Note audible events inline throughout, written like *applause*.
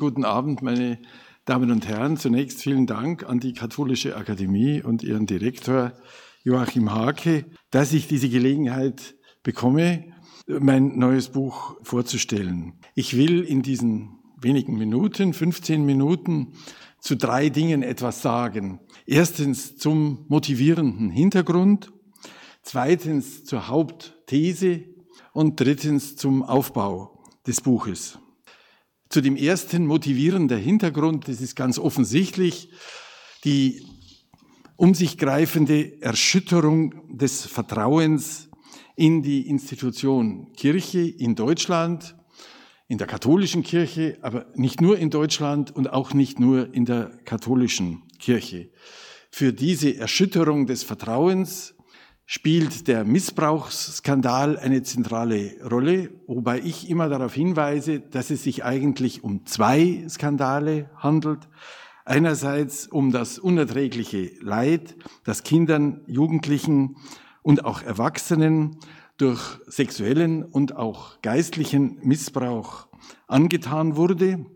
Guten Abend, meine Damen und Herren. Zunächst vielen Dank an die Katholische Akademie und ihren Direktor Joachim Hake, dass ich diese Gelegenheit bekomme, mein neues Buch vorzustellen. Ich will in diesen wenigen Minuten, 15 Minuten, zu drei Dingen etwas sagen. Erstens zum motivierenden Hintergrund, zweitens zur Hauptthese und drittens zum Aufbau des Buches. Zu dem ersten motivierender Hintergrund, das ist ganz offensichtlich die um sich greifende Erschütterung des Vertrauens in die Institution Kirche in Deutschland, in der katholischen Kirche, aber nicht nur in Deutschland und auch nicht nur in der katholischen Kirche. Für diese Erschütterung des Vertrauens spielt der Missbrauchsskandal eine zentrale Rolle, wobei ich immer darauf hinweise, dass es sich eigentlich um zwei Skandale handelt. Einerseits um das unerträgliche Leid, das Kindern, Jugendlichen und auch Erwachsenen durch sexuellen und auch geistlichen Missbrauch angetan wurde.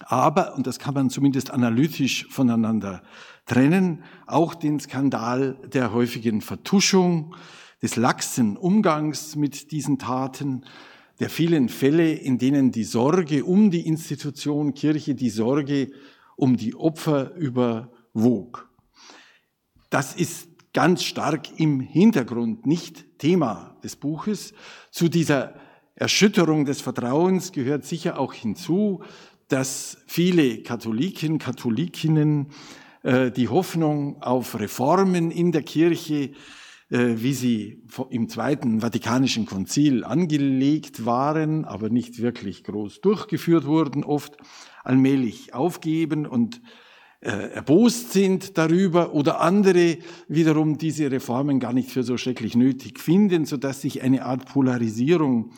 Aber, und das kann man zumindest analytisch voneinander trennen auch den Skandal der häufigen Vertuschung, des laxen Umgangs mit diesen Taten, der vielen Fälle, in denen die Sorge um die Institution Kirche, die Sorge um die Opfer überwog. Das ist ganz stark im Hintergrund, nicht Thema des Buches. Zu dieser Erschütterung des Vertrauens gehört sicher auch hinzu, dass viele Katholiken, Katholikinnen die Hoffnung auf Reformen in der Kirche, äh, wie sie im Zweiten Vatikanischen Konzil angelegt waren, aber nicht wirklich groß durchgeführt wurden, oft allmählich aufgeben und äh, erbost sind darüber oder andere wiederum diese Reformen gar nicht für so schrecklich nötig finden, so dass sich eine Art Polarisierung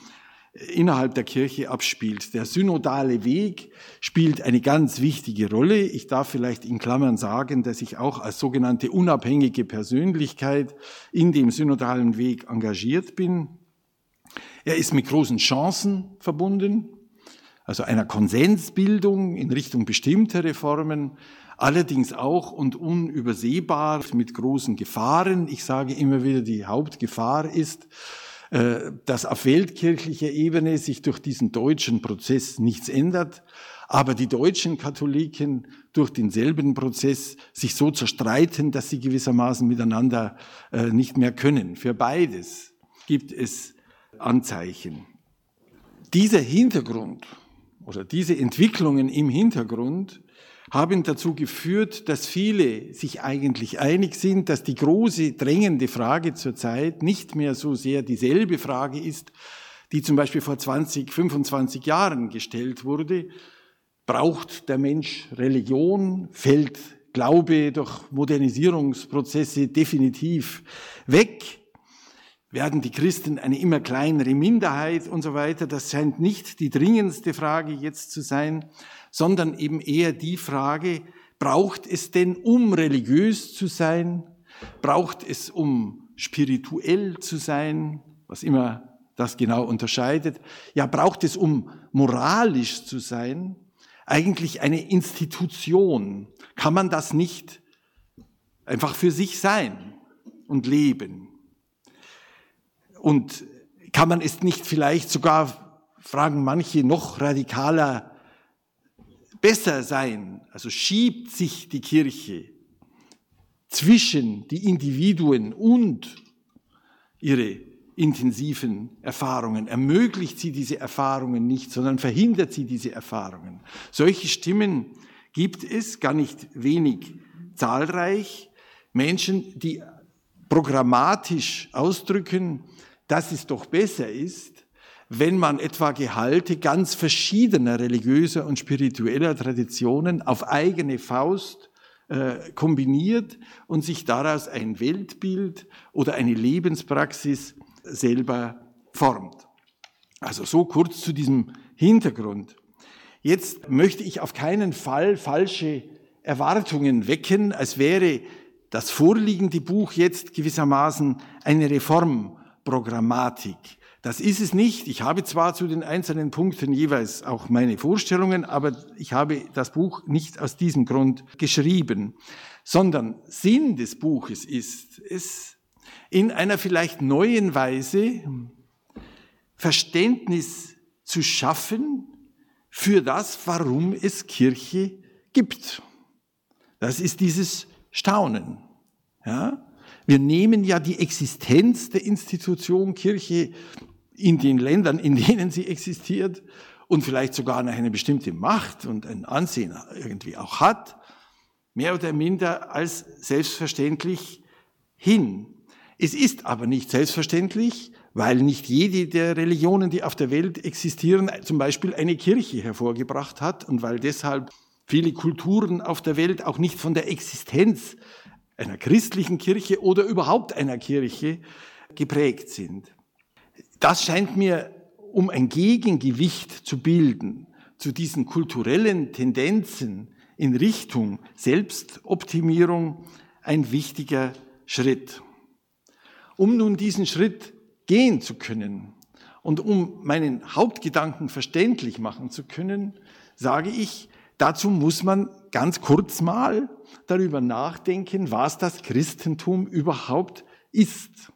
innerhalb der Kirche abspielt. Der synodale Weg spielt eine ganz wichtige Rolle. Ich darf vielleicht in Klammern sagen, dass ich auch als sogenannte unabhängige Persönlichkeit in dem synodalen Weg engagiert bin. Er ist mit großen Chancen verbunden, also einer Konsensbildung in Richtung bestimmter Reformen, allerdings auch und unübersehbar mit großen Gefahren. Ich sage immer wieder, die Hauptgefahr ist, dass auf weltkirchlicher Ebene sich durch diesen deutschen Prozess nichts ändert, aber die deutschen Katholiken durch denselben Prozess sich so zerstreiten, dass sie gewissermaßen miteinander äh, nicht mehr können. Für beides gibt es Anzeichen. Dieser Hintergrund oder diese Entwicklungen im Hintergrund haben dazu geführt, dass viele sich eigentlich einig sind, dass die große drängende Frage zurzeit nicht mehr so sehr dieselbe Frage ist, die zum Beispiel vor 20, 25 Jahren gestellt wurde. Braucht der Mensch Religion? Fällt Glaube durch Modernisierungsprozesse definitiv weg? Werden die Christen eine immer kleinere Minderheit und so weiter? Das scheint nicht die dringendste Frage jetzt zu sein, sondern eben eher die Frage, braucht es denn, um religiös zu sein, braucht es, um spirituell zu sein, was immer das genau unterscheidet, ja, braucht es, um moralisch zu sein, eigentlich eine Institution? Kann man das nicht einfach für sich sein und leben? Und kann man es nicht vielleicht sogar, fragen manche, noch radikaler besser sein, also schiebt sich die Kirche zwischen die Individuen und ihre intensiven Erfahrungen, ermöglicht sie diese Erfahrungen nicht, sondern verhindert sie diese Erfahrungen. Solche Stimmen gibt es, gar nicht wenig zahlreich, Menschen, die programmatisch ausdrücken, dass es doch besser ist, wenn man etwa Gehalte ganz verschiedener religiöser und spiritueller Traditionen auf eigene Faust äh, kombiniert und sich daraus ein Weltbild oder eine Lebenspraxis selber formt. Also so kurz zu diesem Hintergrund. Jetzt möchte ich auf keinen Fall falsche Erwartungen wecken, als wäre das vorliegende Buch jetzt gewissermaßen eine Reformprogrammatik Das ist es nicht. Ich habe zwar zu den einzelnen Punkten jeweils auch meine Vorstellungen, aber ich habe das Buch nicht aus diesem Grund geschrieben, sondern Sinn des Buches ist es, in einer vielleicht neuen Weise Verständnis zu schaffen für das, warum es Kirche gibt. Das ist dieses Staunen. Ja? Wir nehmen ja die Existenz der Institution Kirche in den Ländern, in denen sie existiert und vielleicht sogar eine bestimmte Macht und ein Ansehen irgendwie auch hat, mehr oder minder als selbstverständlich hin. Es ist aber nicht selbstverständlich, weil nicht jede der Religionen, die auf der Welt existieren, zum Beispiel eine Kirche hervorgebracht hat und weil deshalb viele Kulturen auf der Welt auch nicht von der Existenz einer christlichen Kirche oder überhaupt einer Kirche geprägt sind. Das scheint mir, um ein Gegengewicht zu bilden zu diesen kulturellen Tendenzen in Richtung Selbstoptimierung, ein wichtiger Schritt. Um nun diesen Schritt gehen zu können und um meinen Hauptgedanken verständlich machen zu können, sage ich, dazu muss man ganz kurz mal darüber nachdenken, was das Christentum überhaupt ist.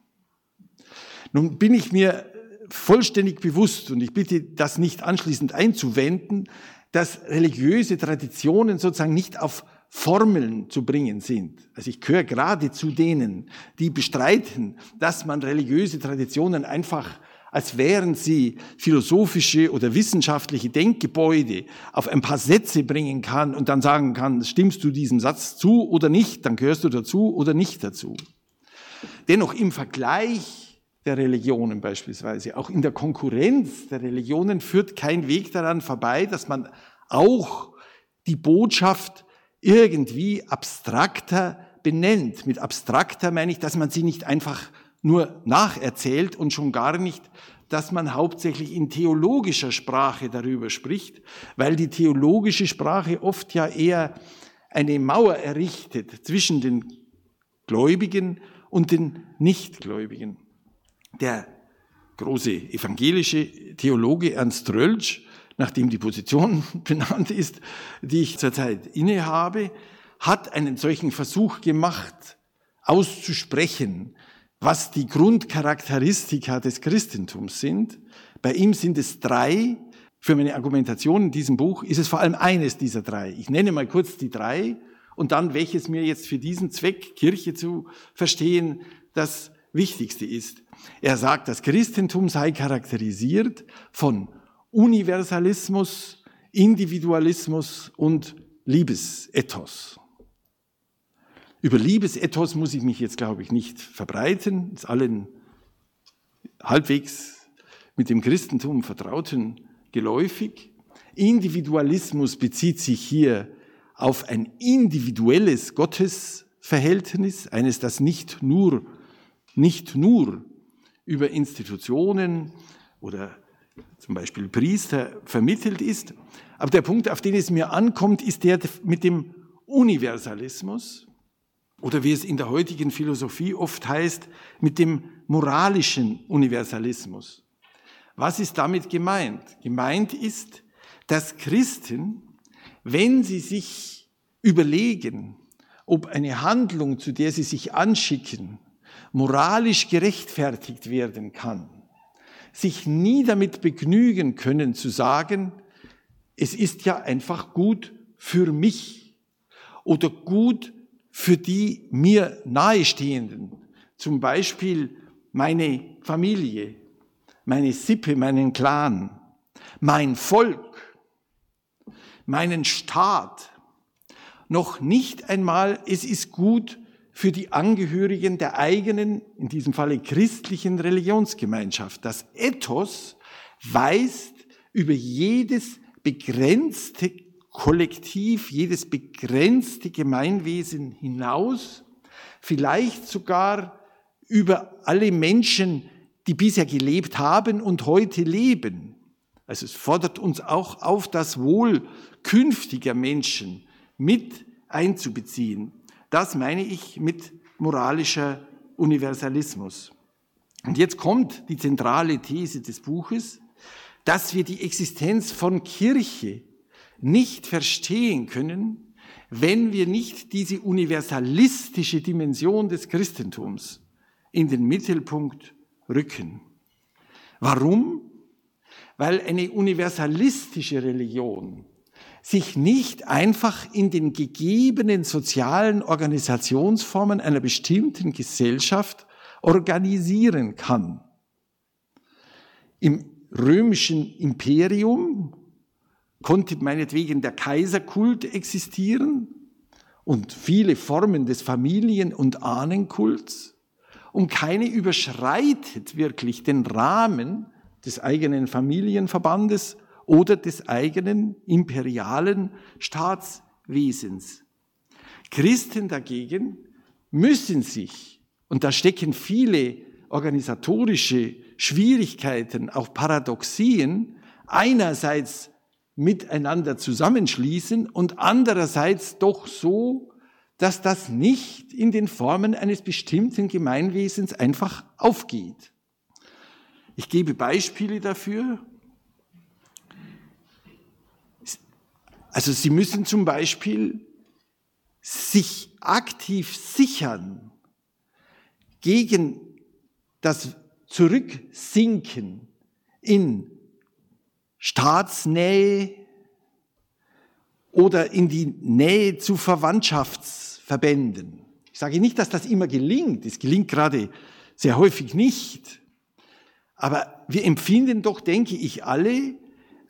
Nun bin ich mir vollständig bewusst, und ich bitte das nicht anschließend einzuwenden, dass religiöse Traditionen sozusagen nicht auf Formeln zu bringen sind. Also ich gehöre gerade zu denen, die bestreiten, dass man religiöse Traditionen einfach als wären sie philosophische oder wissenschaftliche Denkgebäude auf ein paar Sätze bringen kann und dann sagen kann, stimmst du diesem Satz zu oder nicht, dann gehörst du dazu oder nicht dazu. Dennoch im Vergleich der Religionen beispielsweise, auch in der Konkurrenz der Religionen führt kein Weg daran vorbei, dass man auch die Botschaft irgendwie abstrakter benennt. Mit abstrakter meine ich, dass man sie nicht einfach nur nacherzählt und schon gar nicht, dass man hauptsächlich in theologischer Sprache darüber spricht, weil die theologische Sprache oft ja eher eine Mauer errichtet zwischen den Gläubigen und den Nichtgläubigen. Der große evangelische Theologe Ernst Rölsch nachdem die Position *laughs* benannt ist, die ich zurzeit innehabe, hat einen solchen Versuch gemacht, auszusprechen, was die Grundcharakteristika des Christentums sind. Bei ihm sind es drei. Für meine Argumentation in diesem Buch ist es vor allem eines dieser drei. Ich nenne mal kurz die drei und dann, welches mir jetzt für diesen Zweck, Kirche zu verstehen, das Wichtigste ist. Er sagt, das Christentum sei charakterisiert von Universalismus, Individualismus und Liebesethos. Über Liebesethos muss ich mich jetzt, glaube ich, nicht verbreiten. Ist allen halbwegs mit dem Christentum vertrauten geläufig. Individualismus bezieht sich hier auf ein individuelles Gottesverhältnis, eines, das nicht nur, nicht nur über Institutionen oder zum Beispiel Priester, vermittelt ist. Aber der Punkt, auf den es mir ankommt, ist der mit dem Universalismus oder wie es in der heutigen Philosophie oft heißt, mit dem moralischen Universalismus. Was ist damit gemeint? Gemeint ist, dass Christen, wenn sie sich überlegen, ob eine Handlung, zu der sie sich anschicken, moralisch gerechtfertigt werden kann, sich nie damit begnügen können zu sagen, es ist ja einfach gut für mich oder gut für die mir nahestehenden, zum Beispiel meine Familie, meine Sippe, meinen Clan, mein Volk, meinen Staat. Noch nicht einmal, es ist gut für die Angehörigen der eigenen, in diesem Falle christlichen Religionsgemeinschaft. Das Ethos weist über jedes begrenzte Kollektiv, jedes begrenzte Gemeinwesen hinaus, vielleicht sogar über alle Menschen, die bisher gelebt haben und heute leben. Also es fordert uns auch auf, das Wohl künftiger Menschen mit einzubeziehen. Das meine ich mit moralischer Universalismus. Und jetzt kommt die zentrale These des Buches, dass wir die Existenz von Kirche nicht verstehen können, wenn wir nicht diese universalistische Dimension des Christentums in den Mittelpunkt rücken. Warum? Weil eine universalistische Religion sich nicht einfach in den gegebenen sozialen Organisationsformen einer bestimmten Gesellschaft organisieren kann. Im römischen Imperium konnte meinetwegen der Kaiserkult existieren und viele Formen des Familien- und Ahnenkults und keine überschreitet wirklich den Rahmen des eigenen Familienverbandes oder des eigenen imperialen Staatswesens. Christen dagegen müssen sich, und da stecken viele organisatorische Schwierigkeiten, auch Paradoxien, einerseits miteinander zusammenschließen und andererseits doch so, dass das nicht in den Formen eines bestimmten Gemeinwesens einfach aufgeht. Ich gebe Beispiele dafür. Also Sie müssen zum Beispiel sich aktiv sichern gegen das Zurücksinken in Staatsnähe oder in die Nähe zu Verwandtschaftsverbänden. Ich sage nicht, dass das immer gelingt. Es gelingt gerade sehr häufig nicht. Aber wir empfinden doch, denke ich, alle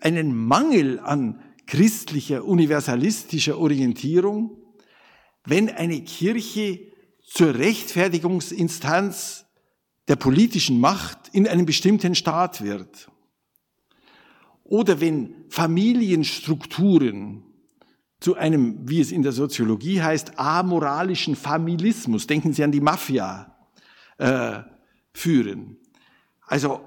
einen Mangel an christlicher, universalistischer Orientierung, wenn eine Kirche zur Rechtfertigungsinstanz der politischen Macht in einem bestimmten Staat wird. Oder wenn Familienstrukturen zu einem, wie es in der Soziologie heißt, amoralischen Familismus, denken Sie an die Mafia, äh, führen. Also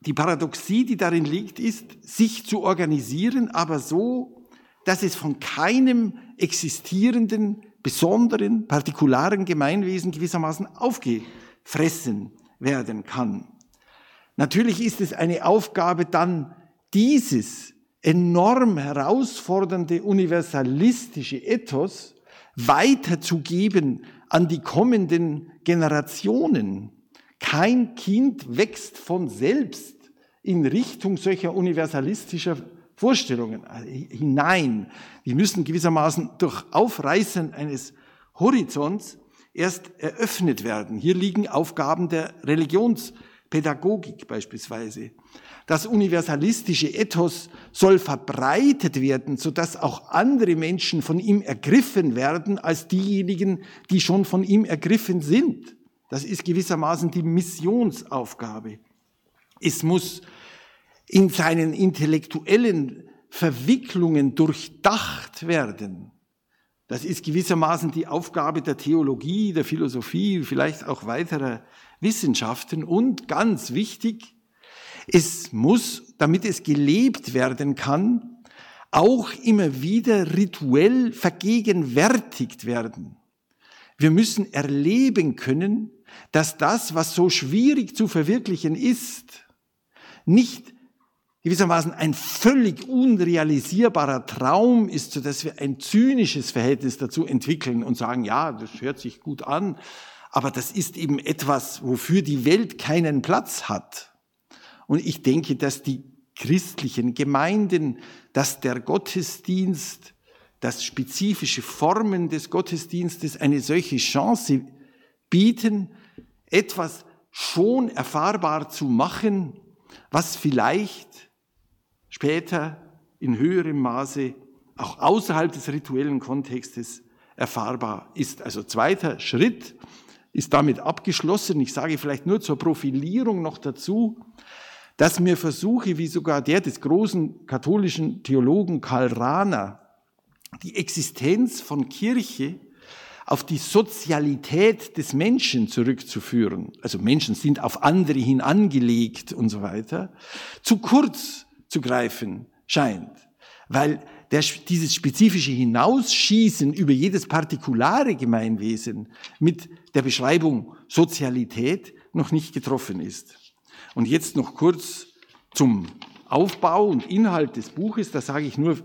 die Paradoxie, die darin liegt, ist, sich zu organisieren, aber so, dass es von keinem existierenden, besonderen, partikularen Gemeinwesen gewissermaßen aufgefressen werden kann. Natürlich ist es eine Aufgabe dann, dieses enorm herausfordernde universalistische Ethos weiterzugeben an die kommenden Generationen. Kein Kind wächst von selbst in Richtung solcher universalistischer Vorstellungen hinein. Die müssen gewissermaßen durch Aufreißen eines Horizonts erst eröffnet werden. Hier liegen Aufgaben der Religionspädagogik beispielsweise. Das universalistische Ethos soll verbreitet werden, sodass auch andere Menschen von ihm ergriffen werden als diejenigen, die schon von ihm ergriffen sind. Das ist gewissermaßen die Missionsaufgabe. Es muss in seinen intellektuellen Verwicklungen durchdacht werden. Das ist gewissermaßen die Aufgabe der Theologie, der Philosophie, vielleicht auch weiterer Wissenschaften und ganz wichtig, es muss, damit es gelebt werden kann, auch immer wieder rituell vergegenwärtigt werden. Wir müssen erleben können, dass das, was so schwierig zu verwirklichen ist, nicht gewissermaßen ein völlig unrealisierbarer Traum ist, so dass wir ein zynisches Verhältnis dazu entwickeln und sagen, ja, das hört sich gut an, aber das ist eben etwas, wofür die Welt keinen Platz hat. Und ich denke, dass die christlichen Gemeinden, dass der Gottesdienst, dass spezifische Formen des Gottesdienstes eine solche Chance bieten, etwas schon erfahrbar zu machen, was vielleicht später in höherem Maße auch außerhalb des rituellen Kontextes erfahrbar ist. Also zweiter Schritt ist damit abgeschlossen. Ich sage vielleicht nur zur Profilierung noch dazu, dass mir versuche, wie sogar der des großen katholischen Theologen Karl Rahner, die Existenz von Kirche auf die Sozialität des Menschen zurückzuführen, also Menschen sind auf andere hin angelegt und so weiter, zu kurz zu greifen scheint. Weil der, dieses spezifische Hinausschießen über jedes partikulare Gemeinwesen mit der Beschreibung Sozialität noch nicht getroffen ist. Und jetzt noch kurz zum Aufbau und Inhalt des Buches. Da sage ich nur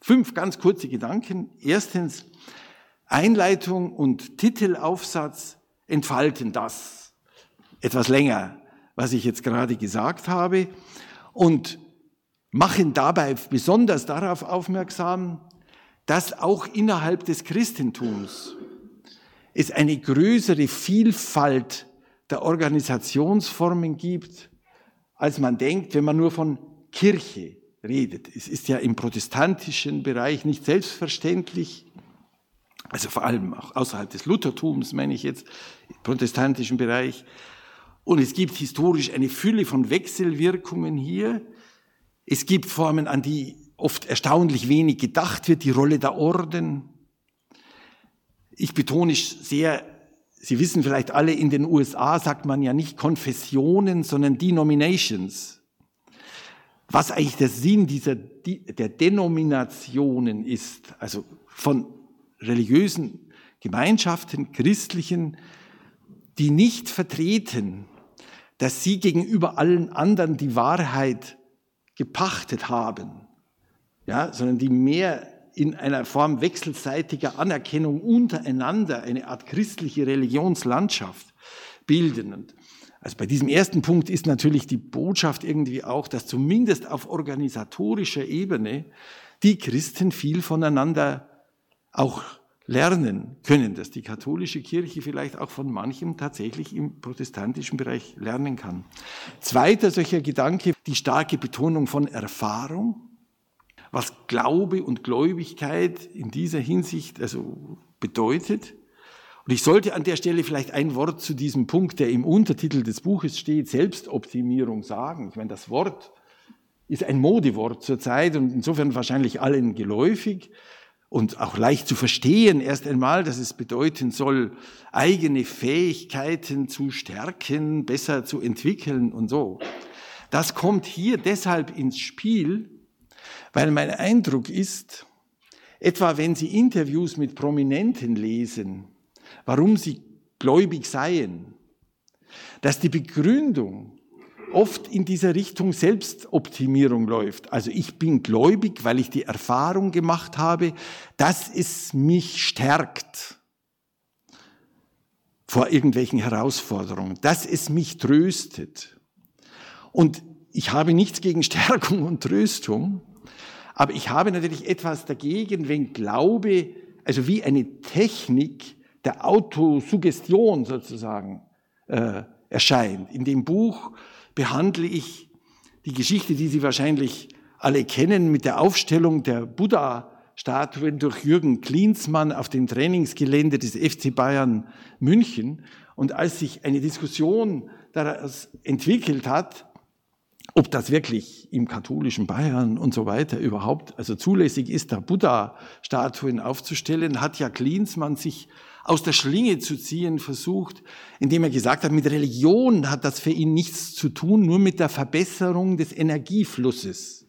fünf ganz kurze Gedanken. Erstens, Einleitung und Titelaufsatz entfalten das etwas länger, was ich jetzt gerade gesagt habe und machen dabei besonders darauf aufmerksam, dass auch innerhalb des Christentums es eine größere Vielfalt der Organisationsformen gibt, als man denkt, wenn man nur von Kirche redet. Es ist ja im protestantischen Bereich nicht selbstverständlich, also vor allem auch außerhalb des Luthertums, meine ich jetzt, im protestantischen Bereich. Und es gibt historisch eine Fülle von Wechselwirkungen hier. Es gibt Formen, an die oft erstaunlich wenig gedacht wird, die Rolle der Orden. Ich betone sehr, Sie wissen vielleicht alle, in den USA sagt man ja nicht Konfessionen, sondern Denominations. Was eigentlich der Sinn dieser, der Denominationen ist, also von religiösen Gemeinschaften, christlichen, die nicht vertreten, dass sie gegenüber allen anderen die Wahrheit gepachtet haben, ja, sondern die mehr in einer Form wechselseitiger Anerkennung untereinander eine Art christliche Religionslandschaft bilden. Und also bei diesem ersten Punkt ist natürlich die Botschaft irgendwie auch, dass zumindest auf organisatorischer Ebene die Christen viel voneinander auch lernen können, dass die katholische Kirche vielleicht auch von manchem tatsächlich im protestantischen Bereich lernen kann. Zweiter solcher Gedanke, die starke Betonung von Erfahrung, was Glaube und Gläubigkeit in dieser Hinsicht also bedeutet. Und ich sollte an der Stelle vielleicht ein Wort zu diesem Punkt, der im Untertitel des Buches steht, Selbstoptimierung sagen. Ich meine, das Wort ist ein Modewort zurzeit und insofern wahrscheinlich allen geläufig und auch leicht zu verstehen erst einmal, dass es bedeuten soll, eigene Fähigkeiten zu stärken, besser zu entwickeln und so. Das kommt hier deshalb ins Spiel, weil mein Eindruck ist, etwa wenn Sie Interviews mit Prominenten lesen, warum sie gläubig seien, dass die Begründung oft in dieser Richtung Selbstoptimierung läuft. Also ich bin gläubig, weil ich die Erfahrung gemacht habe, dass es mich stärkt vor irgendwelchen Herausforderungen, dass es mich tröstet. Und ich habe nichts gegen Stärkung und Tröstung, aber ich habe natürlich etwas dagegen, wenn Glaube, also wie eine Technik der Autosuggestion sozusagen äh, erscheint. In dem Buch behandle ich die Geschichte, die Sie wahrscheinlich alle kennen, mit der Aufstellung der Buddha-Statuen durch Jürgen Klinsmann auf dem Trainingsgelände des FC Bayern München. Und als sich eine Diskussion daraus entwickelt hat, ob das wirklich im katholischen Bayern und so weiter überhaupt also zulässig ist, da Buddha-Statuen aufzustellen, hat ja Klinsmann sich aus der Schlinge zu ziehen versucht, indem er gesagt hat, mit Religion hat das für ihn nichts zu tun, nur mit der Verbesserung des Energieflusses.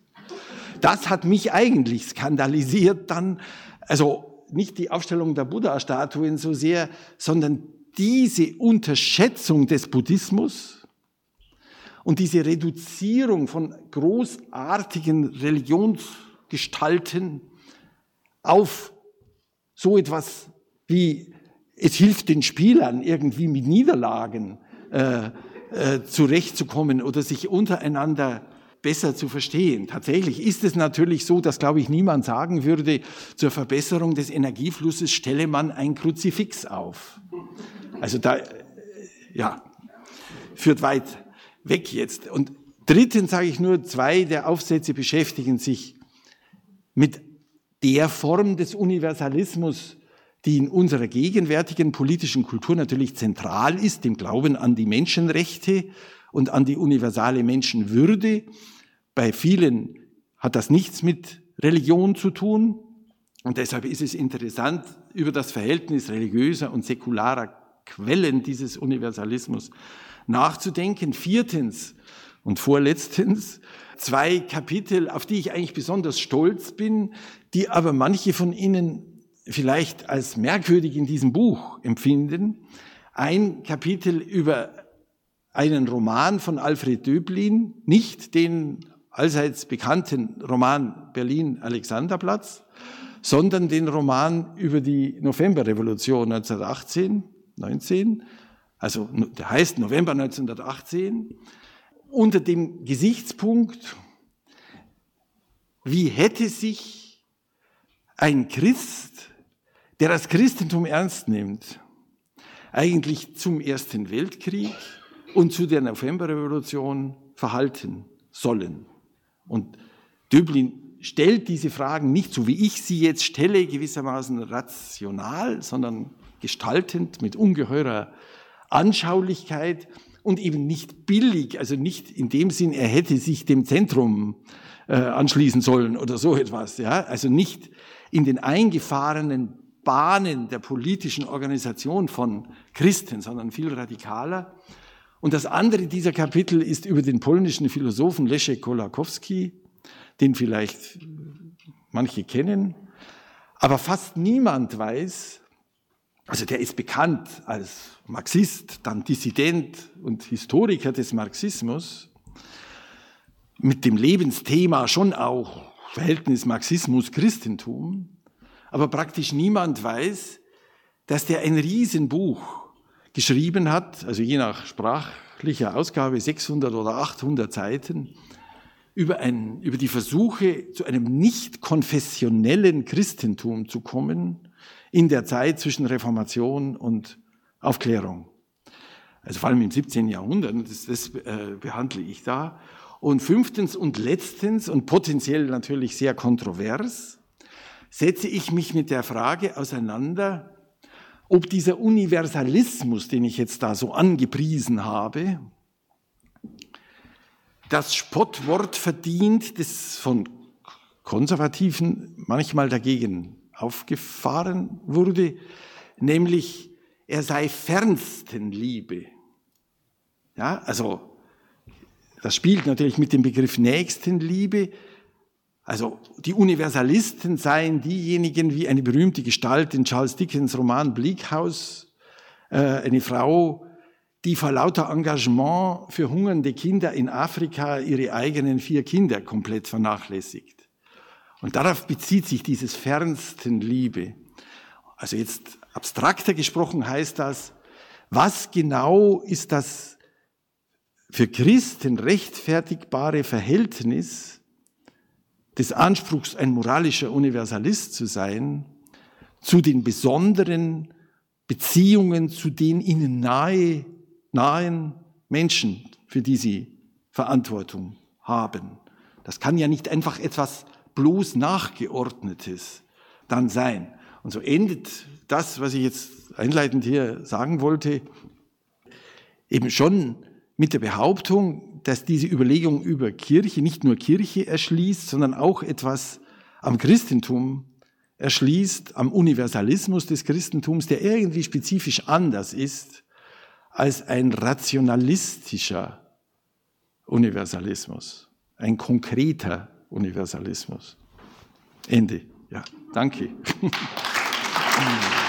Das hat mich eigentlich skandalisiert dann, also nicht die Aufstellung der Buddha-Statuen so sehr, sondern diese Unterschätzung des Buddhismus und diese Reduzierung von großartigen Religionsgestalten auf so etwas wie es hilft den Spielern irgendwie mit Niederlagen äh, äh, zurechtzukommen oder sich untereinander besser zu verstehen. Tatsächlich ist es natürlich so, dass, glaube ich, niemand sagen würde, zur Verbesserung des Energieflusses stelle man ein Kruzifix auf. Also da, äh, ja, führt weit weg jetzt. Und drittens sage ich nur, zwei der Aufsätze beschäftigen sich mit der Form des Universalismus, die in unserer gegenwärtigen politischen Kultur natürlich zentral ist, dem Glauben an die Menschenrechte und an die universale Menschenwürde. Bei vielen hat das nichts mit Religion zu tun. Und deshalb ist es interessant, über das Verhältnis religiöser und säkularer Quellen dieses Universalismus nachzudenken. Viertens und vorletztens zwei Kapitel, auf die ich eigentlich besonders stolz bin, die aber manche von Ihnen vielleicht als merkwürdig in diesem Buch empfinden. Ein Kapitel über einen Roman von Alfred Döblin, nicht den allseits bekannten Roman Berlin Alexanderplatz, sondern den Roman über die Novemberrevolution 1918, 19, also der heißt November 1918, unter dem Gesichtspunkt, wie hätte sich ein Christ, der das Christentum ernst nimmt, eigentlich zum Ersten Weltkrieg und zu der Novemberrevolution verhalten sollen. Und Döblin stellt diese Fragen nicht so, wie ich sie jetzt stelle, gewissermaßen rational, sondern gestaltend mit ungeheurer Anschaulichkeit und eben nicht billig, also nicht in dem Sinn, er hätte sich dem Zentrum äh, anschließen sollen oder so etwas, ja, also nicht in den eingefahrenen Bahnen der politischen Organisation von Christen, sondern viel radikaler. Und das andere dieser Kapitel ist über den polnischen Philosophen Leszek Kolakowski, den vielleicht manche kennen, aber fast niemand weiß, also der ist bekannt als Marxist, dann Dissident und Historiker des Marxismus, mit dem Lebensthema schon auch Verhältnis Marxismus-Christentum, aber praktisch niemand weiß, dass der ein Riesenbuch geschrieben hat, also je nach sprachlicher Ausgabe 600 oder 800 Seiten, über, ein, über die Versuche, zu einem nicht konfessionellen Christentum zu kommen in der Zeit zwischen Reformation und Aufklärung. Also vor allem im 17. Jahrhundert, das, das äh, behandle ich da. Und fünftens und letztens und potenziell natürlich sehr kontrovers, setze ich mich mit der Frage auseinander, ob dieser Universalismus, den ich jetzt da so angepriesen habe, das Spottwort verdient, das von Konservativen manchmal dagegen aufgefahren wurde, nämlich er sei fernsten Liebe. Ja, also das spielt natürlich mit dem Begriff Nächstenliebe. Also die Universalisten seien diejenigen wie eine berühmte Gestalt in Charles Dickens Roman Bleak House, äh, eine Frau, die vor lauter Engagement für hungernde Kinder in Afrika ihre eigenen vier Kinder komplett vernachlässigt. Und darauf bezieht sich dieses fernsten Liebe. Also jetzt abstrakter gesprochen heißt das, was genau ist das für Christen rechtfertigbare Verhältnis des Anspruchs, ein moralischer Universalist zu sein, zu den besonderen Beziehungen zu den ihnen nahe nahen Menschen, für die sie Verantwortung haben. Das kann ja nicht einfach etwas bloß Nachgeordnetes dann sein. Und so endet das, was ich jetzt einleitend hier sagen wollte, eben schon mit der Behauptung, dass diese Überlegung über Kirche nicht nur Kirche erschließt, sondern auch etwas am Christentum erschließt, am Universalismus des Christentums, der irgendwie spezifisch anders ist als ein rationalistischer Universalismus, ein konkreter Universalismus. Ende. Ja, danke. *laughs*